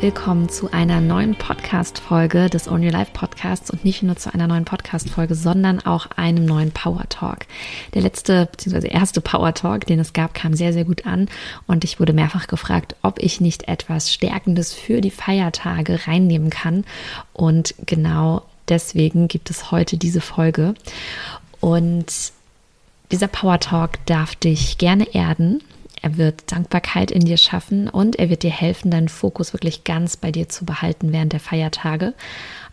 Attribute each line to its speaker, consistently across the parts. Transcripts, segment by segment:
Speaker 1: willkommen zu einer neuen Podcast-Folge des Own Life Podcasts und nicht nur zu einer neuen Podcast-Folge, sondern auch einem neuen Power Talk. Der letzte bzw. erste Power Talk, den es gab, kam sehr, sehr gut an und ich wurde mehrfach gefragt, ob ich nicht etwas Stärkendes für die Feiertage reinnehmen kann und genau deswegen gibt es heute diese Folge und dieser Power Talk darf dich gerne erden er wird Dankbarkeit in dir schaffen und er wird dir helfen, deinen Fokus wirklich ganz bei dir zu behalten während der Feiertage.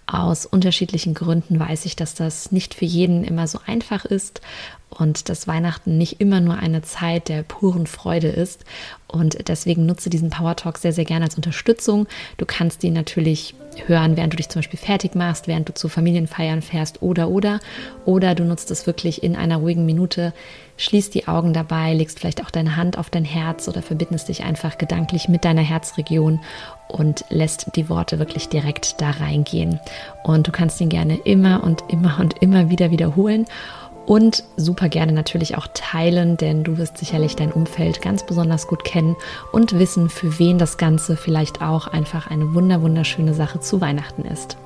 Speaker 1: Aus unterschiedlichen Gründen weiß ich, dass das nicht für jeden immer so einfach ist und dass Weihnachten nicht immer nur eine Zeit der puren Freude ist. Und deswegen nutze diesen Power Talk sehr, sehr gerne als Unterstützung. Du kannst ihn natürlich hören, während du dich zum Beispiel fertig machst, während du zu Familienfeiern fährst oder oder. Oder du nutzt es wirklich in einer ruhigen Minute Schließt die Augen dabei, legst vielleicht auch deine Hand auf dein Herz oder verbindest dich einfach gedanklich mit deiner Herzregion und lässt die Worte wirklich direkt da reingehen. Und du kannst ihn gerne immer und immer und immer wieder wiederholen und super gerne natürlich auch teilen, denn du wirst sicherlich dein Umfeld ganz besonders gut kennen und wissen, für wen das Ganze vielleicht auch einfach eine wunder wunderschöne Sache zu Weihnachten ist.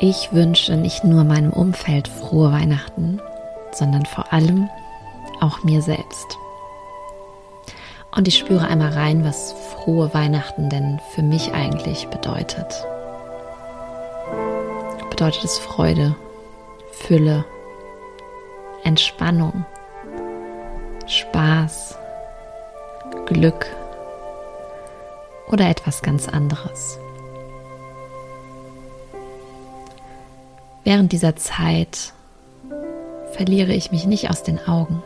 Speaker 1: Ich wünsche nicht nur meinem Umfeld frohe Weihnachten, sondern vor allem auch mir selbst. Und ich spüre einmal rein, was frohe Weihnachten denn für mich eigentlich bedeutet. Bedeutet es Freude, Fülle, Entspannung, Spaß, Glück oder etwas ganz anderes? Während dieser Zeit verliere ich mich nicht aus den Augen.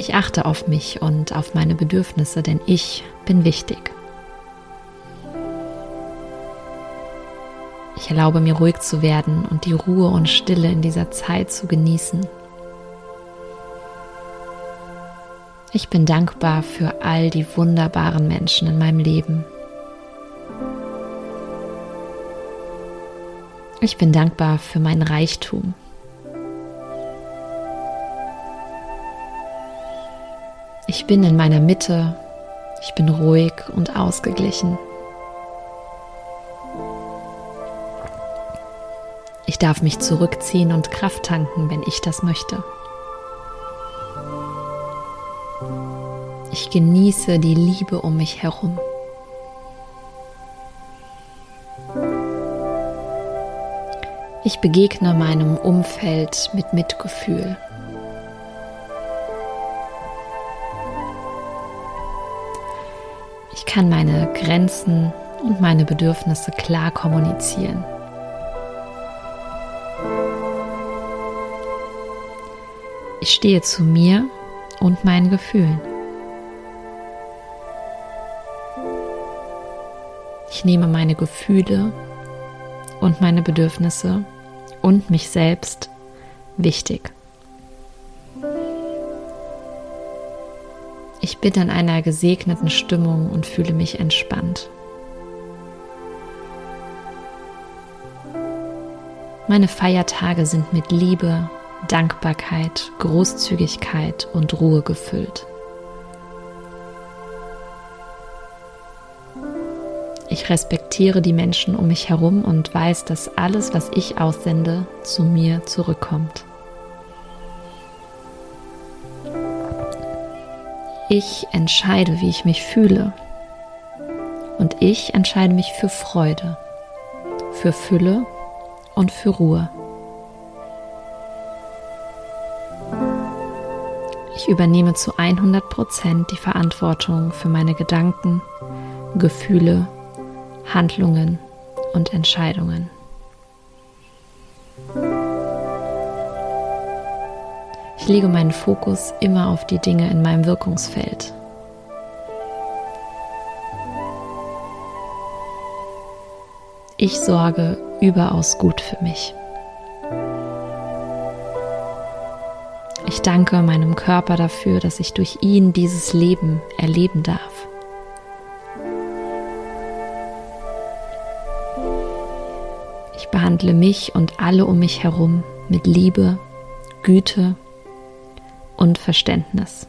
Speaker 1: Ich achte auf mich und auf meine Bedürfnisse, denn ich bin wichtig. Ich erlaube mir ruhig zu werden und die Ruhe und Stille in dieser Zeit zu genießen. Ich bin dankbar für all die wunderbaren Menschen in meinem Leben Ich bin dankbar für meinen Reichtum. Ich bin in meiner Mitte. Ich bin ruhig und ausgeglichen. Ich darf mich zurückziehen und Kraft tanken, wenn ich das möchte. Ich genieße die Liebe um mich herum. Ich begegne meinem Umfeld mit Mitgefühl. Kann meine Grenzen und meine Bedürfnisse klar kommunizieren. Ich stehe zu mir und meinen Gefühlen. Ich nehme meine Gefühle und meine Bedürfnisse und mich selbst wichtig. Ich bin in einer gesegneten Stimmung und fühle mich entspannt. Meine Feiertage sind mit Liebe, Dankbarkeit, Großzügigkeit und Ruhe gefüllt. Ich respektiere die Menschen um mich herum und weiß, dass alles, was ich aussende, zu mir zurückkommt. Ich entscheide, wie ich mich fühle. Und ich entscheide mich für Freude, für Fülle und für Ruhe. Ich übernehme zu 100 Prozent die Verantwortung für meine Gedanken, Gefühle Handlungen und Entscheidungen. Ich lege meinen Fokus immer auf die Dinge in meinem Wirkungsfeld. Ich sorge überaus gut für mich. Ich danke meinem Körper dafür, dass ich durch ihn dieses Leben erleben darf. behandle mich und alle um mich herum mit Liebe, Güte und Verständnis.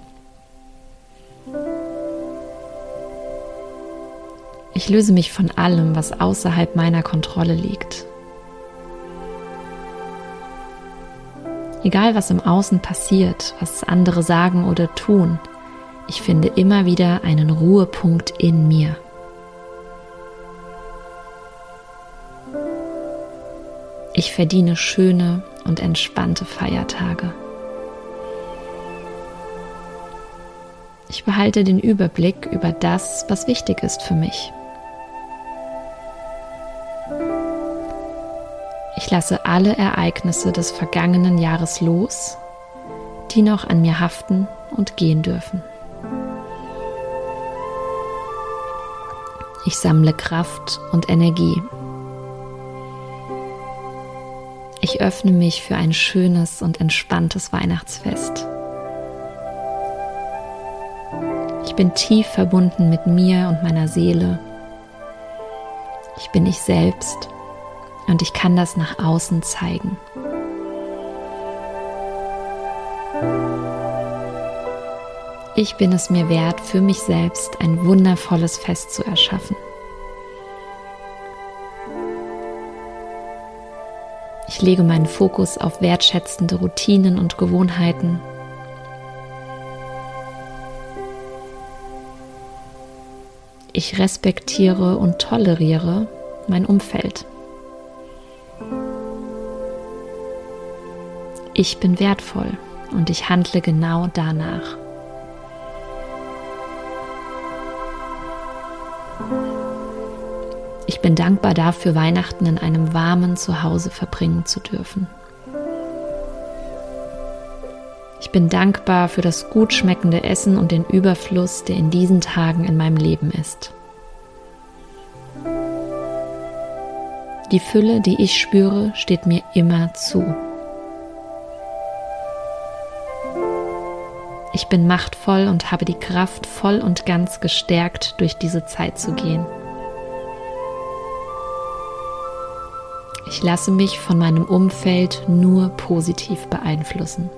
Speaker 1: Ich löse mich von allem, was außerhalb meiner Kontrolle liegt. Egal was im Außen passiert, was andere sagen oder tun, ich finde immer wieder einen Ruhepunkt in mir. Ich verdiene schöne und entspannte Feiertage. Ich behalte den Überblick über das, was wichtig ist für mich. Ich lasse alle Ereignisse des vergangenen Jahres los, die noch an mir haften und gehen dürfen. Ich sammle Kraft und Energie. Ich öffne mich für ein schönes und entspanntes Weihnachtsfest. Ich bin tief verbunden mit mir und meiner Seele. Ich bin ich selbst und ich kann das nach außen zeigen. Ich bin es mir wert, für mich selbst ein wundervolles Fest zu erschaffen. Ich lege meinen Fokus auf wertschätzende Routinen und Gewohnheiten. Ich respektiere und toleriere mein Umfeld. Ich bin wertvoll und ich handle genau danach. Ich bin dankbar dafür, Weihnachten in einem warmen Zuhause verbringen zu dürfen. Ich bin dankbar für das gut schmeckende Essen und den Überfluss, der in diesen Tagen in meinem Leben ist. Die Fülle, die ich spüre, steht mir immer zu. Ich bin machtvoll und habe die Kraft, voll und ganz gestärkt durch diese Zeit zu gehen. Ich lasse mich von meinem Umfeld nur positiv beeinflussen.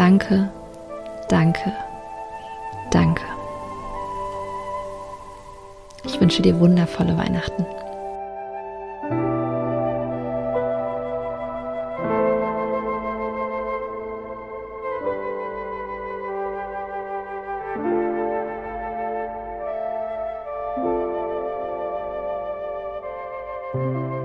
Speaker 1: Danke, danke, danke. Ich wünsche dir wundervolle Weihnachten. you